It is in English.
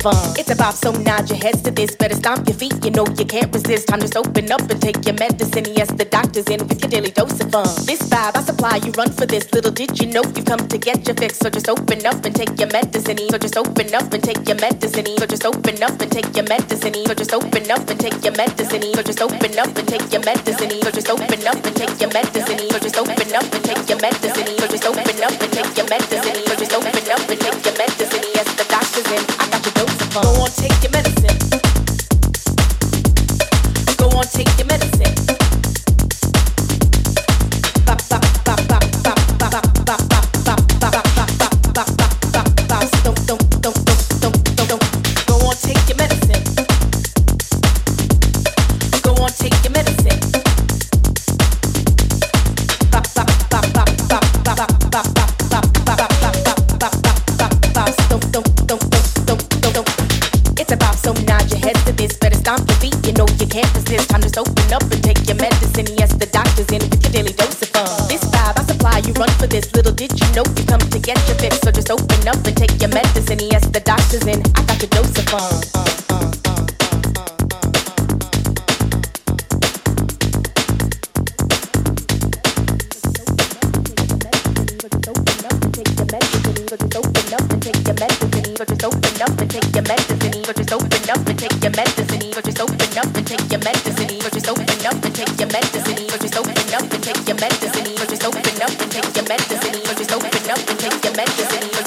fun. It's a vibe, so nod your heads to this. Better stomp your feet, you know you can't resist. Time to open up and take your medicine. Yes, the doctor's in with your daily dose of fun. This vibe I supply, you run for this. Little did you know you come to get your fix. So just open up and take your medicine. So just open up and take your medicine. So just open up and take your medicine. So just open up and take your medicine. So just open up and take your medicine. So just open up and take your medicine. So just open up and take your medicine. Go on, take your medicine. Go on, take your medicine. Medicine. Just open up and take your medicine. Just open up and take your medicine. Just open up and take your medicine. Just open up and take your medicine.